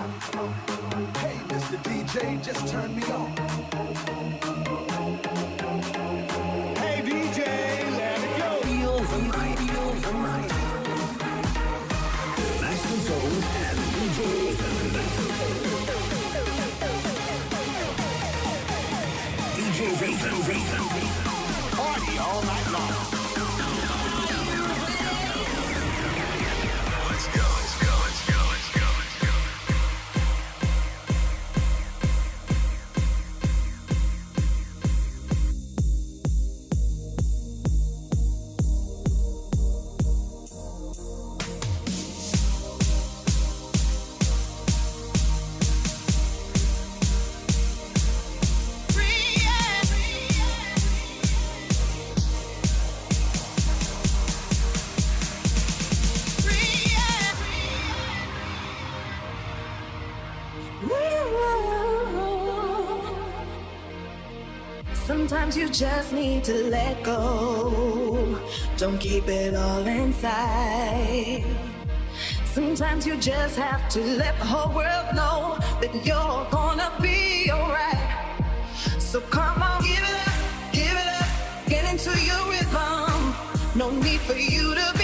Hey, Mr. DJ, just turn me on. just need to let go. Don't keep it all inside. Sometimes you just have to let the whole world know that you're gonna be alright. So come on, give it up, give it up, get into your rhythm. No need for you to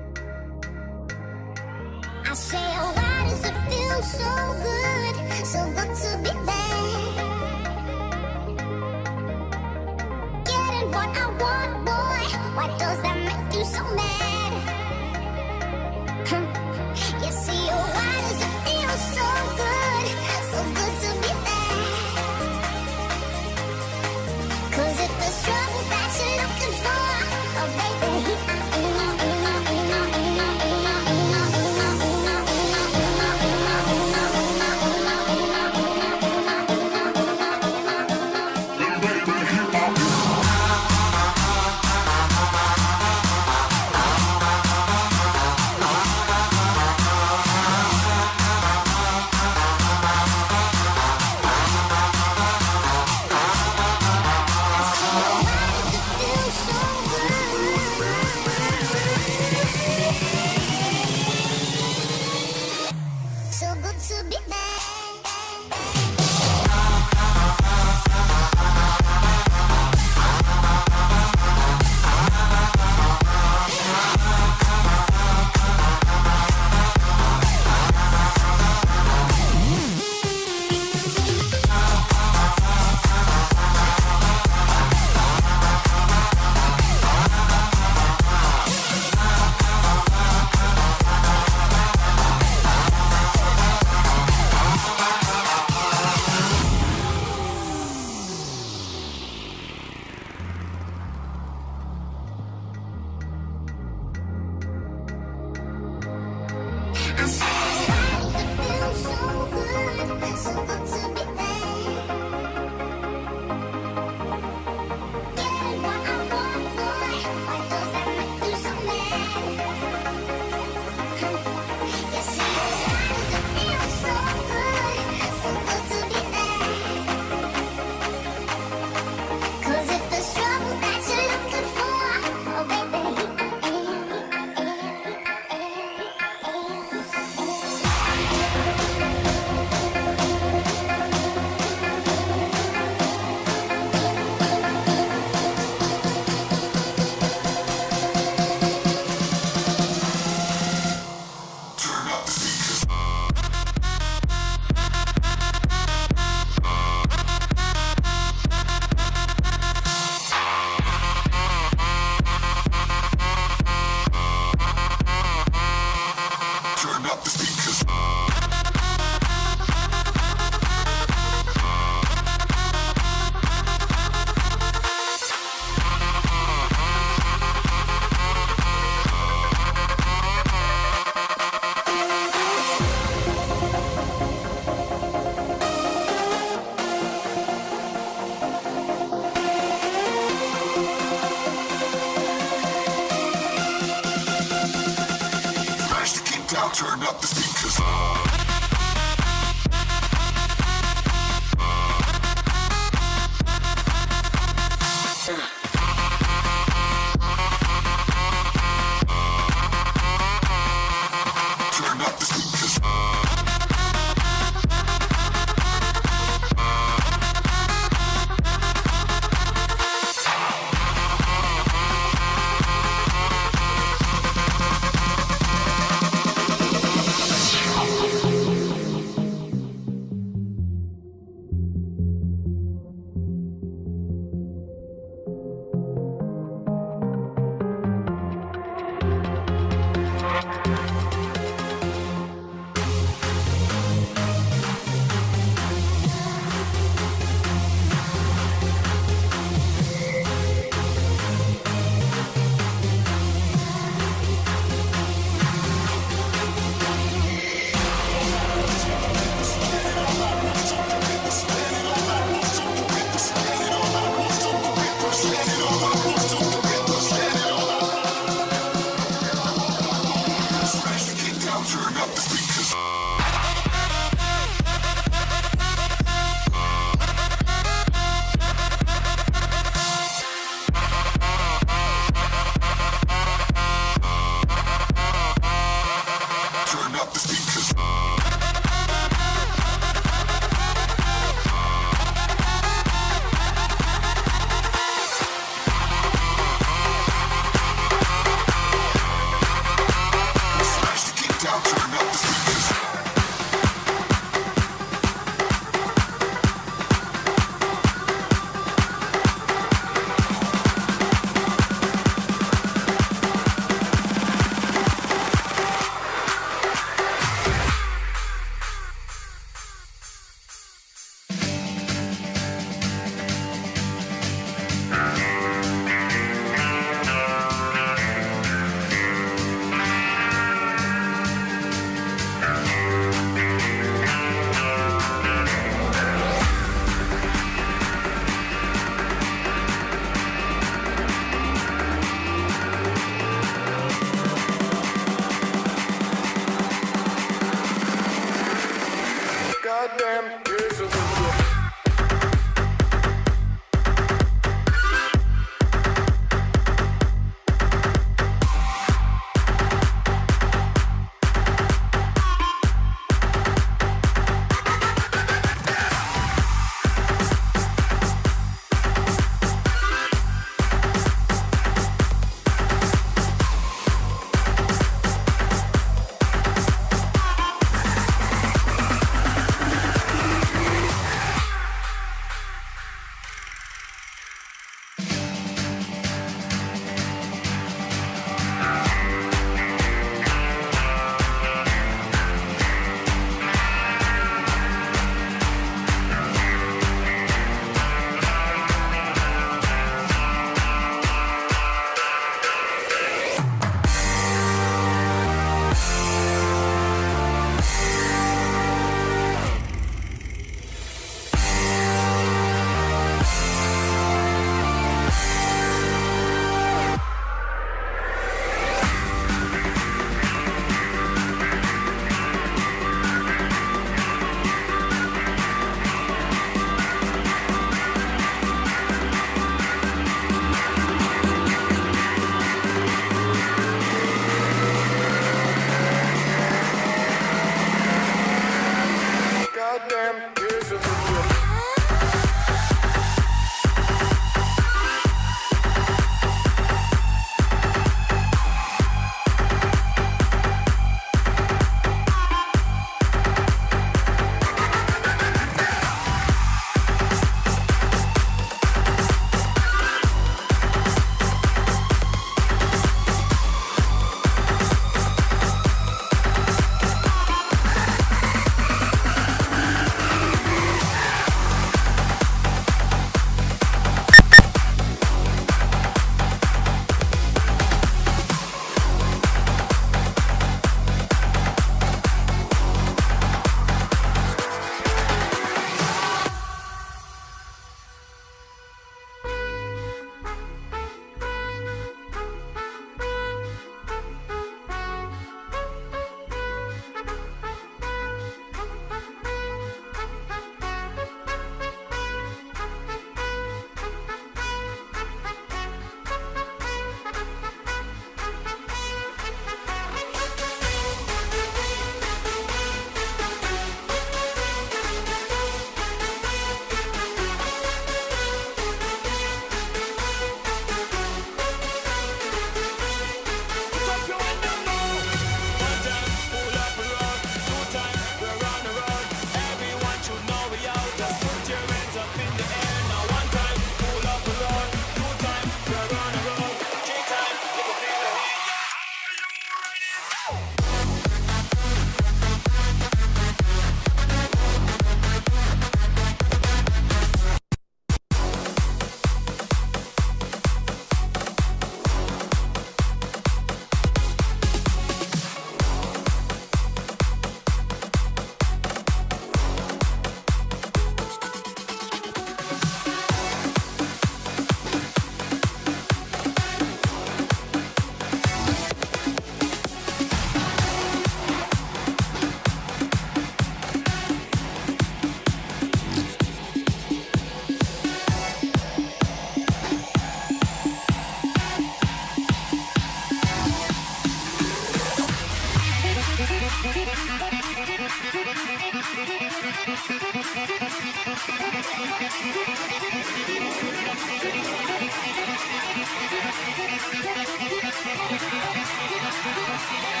Stop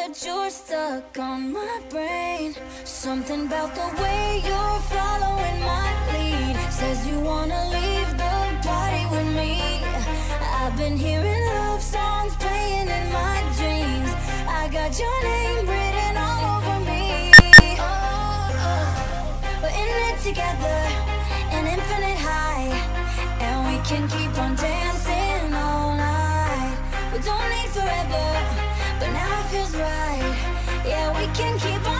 that you're stuck on my brain. Something about the way you're following my lead Says you wanna leave the party with me. I've been hearing love songs playing in my dreams. I got your name written all over me. Oh, oh. We're in it together, an infinite high And we can keep on dancing all night. We don't need forever feels right. Yeah, we can keep on.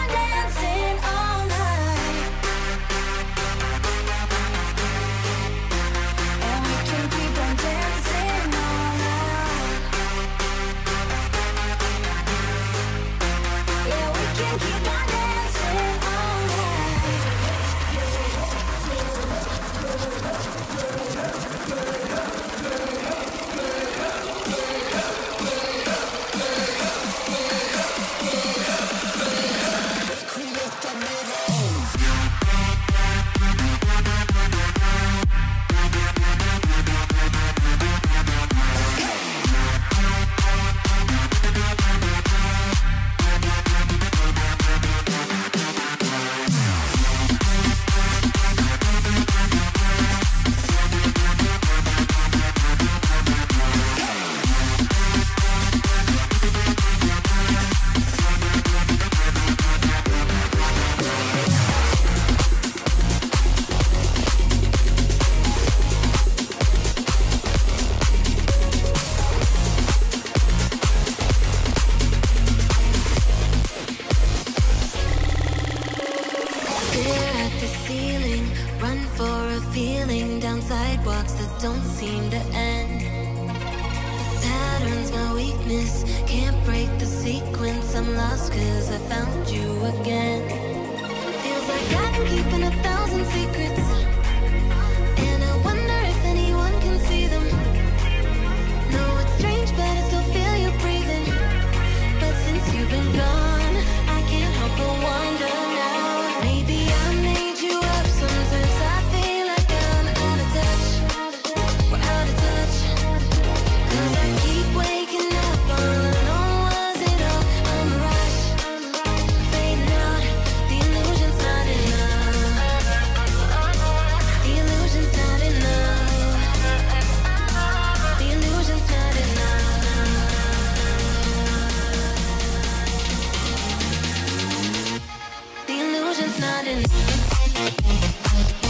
sudden.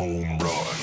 home run.